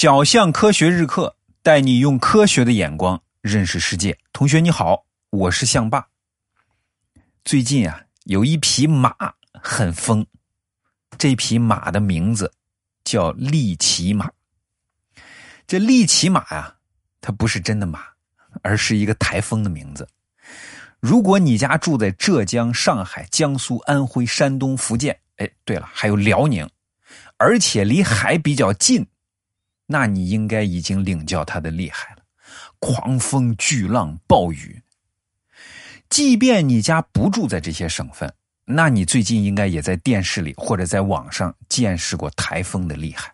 小象科学日课带你用科学的眼光认识世界。同学你好，我是象爸。最近啊，有一匹马很疯，这匹马的名字叫利奇马。这利奇马呀，它不是真的马，而是一个台风的名字。如果你家住在浙江、上海、江苏、安徽、山东、福建，哎，对了，还有辽宁，而且离海比较近。那你应该已经领教它的厉害了，狂风巨浪暴雨。即便你家不住在这些省份，那你最近应该也在电视里或者在网上见识过台风的厉害。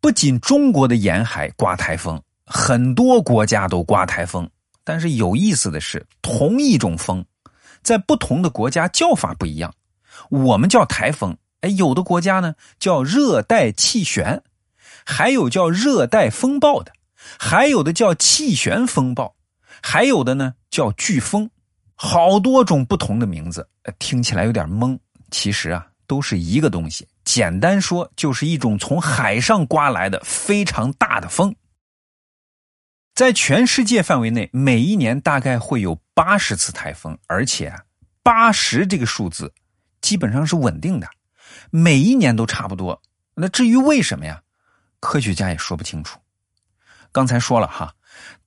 不仅中国的沿海刮台风，很多国家都刮台风。但是有意思的是，同一种风，在不同的国家叫法不一样。我们叫台风，哎，有的国家呢叫热带气旋。还有叫热带风暴的，还有的叫气旋风暴，还有的呢叫飓风，好多种不同的名字，听起来有点懵。其实啊，都是一个东西。简单说，就是一种从海上刮来的非常大的风。在全世界范围内，每一年大概会有八十次台风，而且啊，八十这个数字基本上是稳定的，每一年都差不多。那至于为什么呀？科学家也说不清楚。刚才说了哈，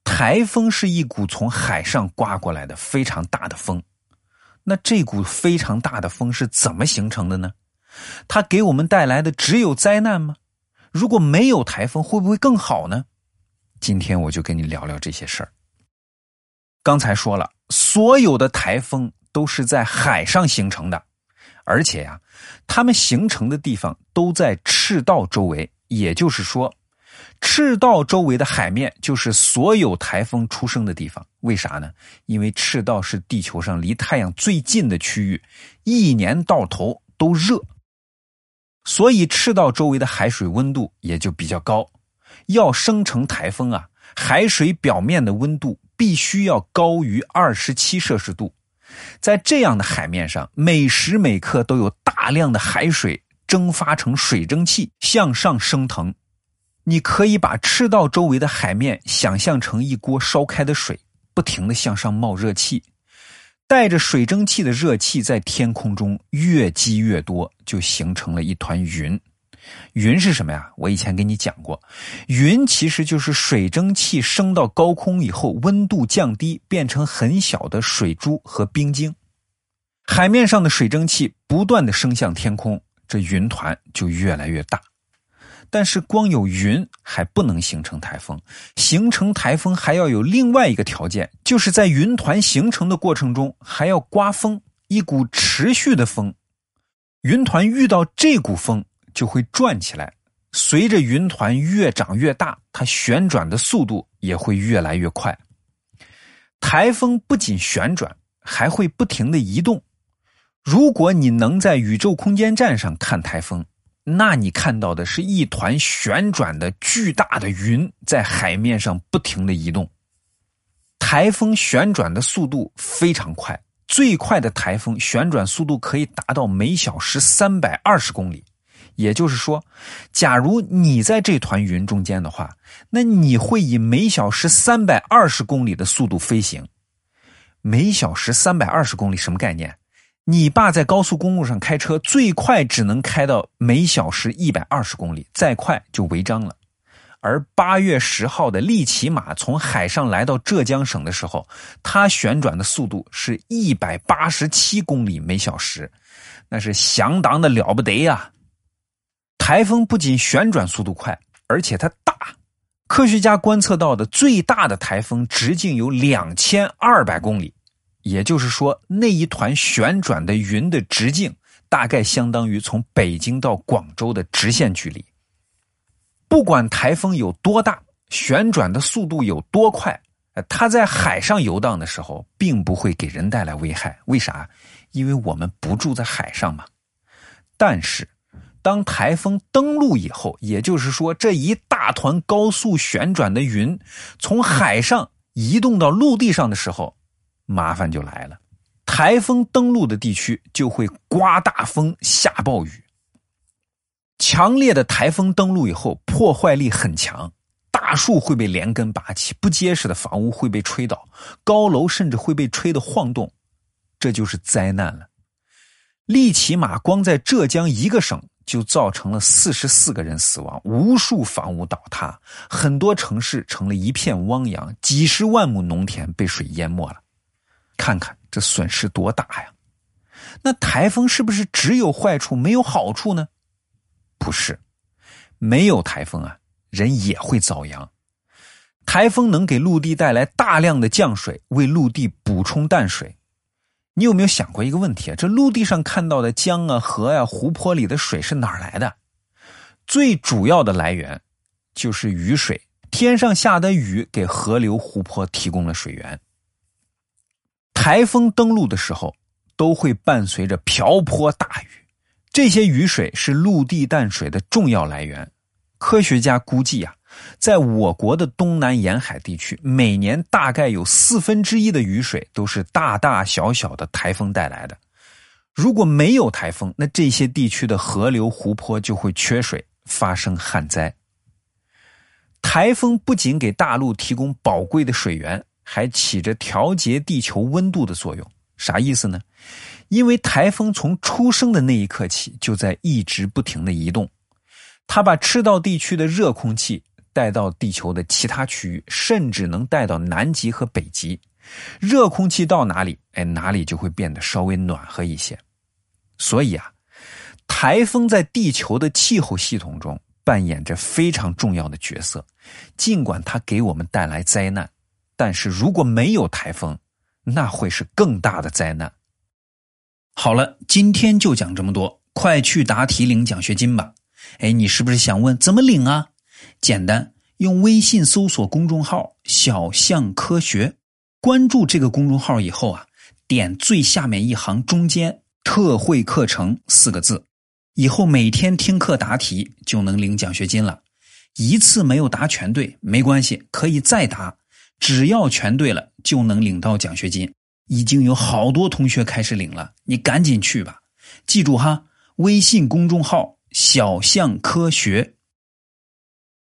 台风是一股从海上刮过来的非常大的风。那这股非常大的风是怎么形成的呢？它给我们带来的只有灾难吗？如果没有台风，会不会更好呢？今天我就跟你聊聊这些事儿。刚才说了，所有的台风都是在海上形成的，而且呀，它们形成的地方都在赤道周围。也就是说，赤道周围的海面就是所有台风出生的地方。为啥呢？因为赤道是地球上离太阳最近的区域，一年到头都热，所以赤道周围的海水温度也就比较高。要生成台风啊，海水表面的温度必须要高于二十七摄氏度。在这样的海面上，每时每刻都有大量的海水。蒸发成水蒸气向上升腾，你可以把赤道周围的海面想象成一锅烧开的水，不停的向上冒热气，带着水蒸气的热气在天空中越积越多，就形成了一团云。云是什么呀？我以前给你讲过，云其实就是水蒸气升到高空以后，温度降低，变成很小的水珠和冰晶，海面上的水蒸气不断的升向天空。这云团就越来越大，但是光有云还不能形成台风。形成台风还要有另外一个条件，就是在云团形成的过程中还要刮风，一股持续的风。云团遇到这股风就会转起来，随着云团越长越大，它旋转的速度也会越来越快。台风不仅旋转，还会不停的移动。如果你能在宇宙空间站上看台风，那你看到的是一团旋转的巨大的云在海面上不停的移动。台风旋转的速度非常快，最快的台风旋转速度可以达到每小时三百二十公里。也就是说，假如你在这团云中间的话，那你会以每小时三百二十公里的速度飞行。每小时三百二十公里什么概念？你爸在高速公路上开车，最快只能开到每小时一百二十公里，再快就违章了。而八月十号的利奇马从海上来到浙江省的时候，它旋转的速度是一百八十七公里每小时，那是相当的了不得呀！台风不仅旋转速度快，而且它大。科学家观测到的最大的台风直径有两千二百公里。也就是说，那一团旋转的云的直径大概相当于从北京到广州的直线距离。不管台风有多大，旋转的速度有多快，它在海上游荡的时候，并不会给人带来危害。为啥？因为我们不住在海上嘛。但是，当台风登陆以后，也就是说，这一大团高速旋转的云从海上移动到陆地上的时候，麻烦就来了，台风登陆的地区就会刮大风、下暴雨。强烈的台风登陆以后，破坏力很强，大树会被连根拔起，不结实的房屋会被吹倒，高楼甚至会被吹得晃动，这就是灾难了。利奇马光在浙江一个省就造成了四十四个人死亡，无数房屋倒塌，很多城市成了一片汪洋，几十万亩农田被水淹没了。看看这损失多大呀！那台风是不是只有坏处没有好处呢？不是，没有台风啊，人也会遭殃。台风能给陆地带来大量的降水，为陆地补充淡水。你有没有想过一个问题啊？这陆地上看到的江啊、河呀、湖泊里的水是哪儿来的？最主要的来源就是雨水，天上下的雨给河流、湖泊提供了水源。台风登陆的时候，都会伴随着瓢泼大雨，这些雨水是陆地淡水的重要来源。科学家估计啊，在我国的东南沿海地区，每年大概有四分之一的雨水都是大大小小的台风带来的。如果没有台风，那这些地区的河流、湖泊就会缺水，发生旱灾。台风不仅给大陆提供宝贵的水源。还起着调节地球温度的作用，啥意思呢？因为台风从出生的那一刻起就在一直不停的移动，它把赤道地区的热空气带到地球的其他区域，甚至能带到南极和北极。热空气到哪里，哎，哪里就会变得稍微暖和一些。所以啊，台风在地球的气候系统中扮演着非常重要的角色，尽管它给我们带来灾难。但是如果没有台风，那会是更大的灾难。好了，今天就讲这么多，快去答题领奖学金吧！哎，你是不是想问怎么领啊？简单，用微信搜索公众号“小象科学”，关注这个公众号以后啊，点最下面一行中间“特惠课程”四个字，以后每天听课答题就能领奖学金了。一次没有答全对没关系，可以再答。只要全对了，就能领到奖学金。已经有好多同学开始领了，你赶紧去吧。记住哈，微信公众号“小象科学”。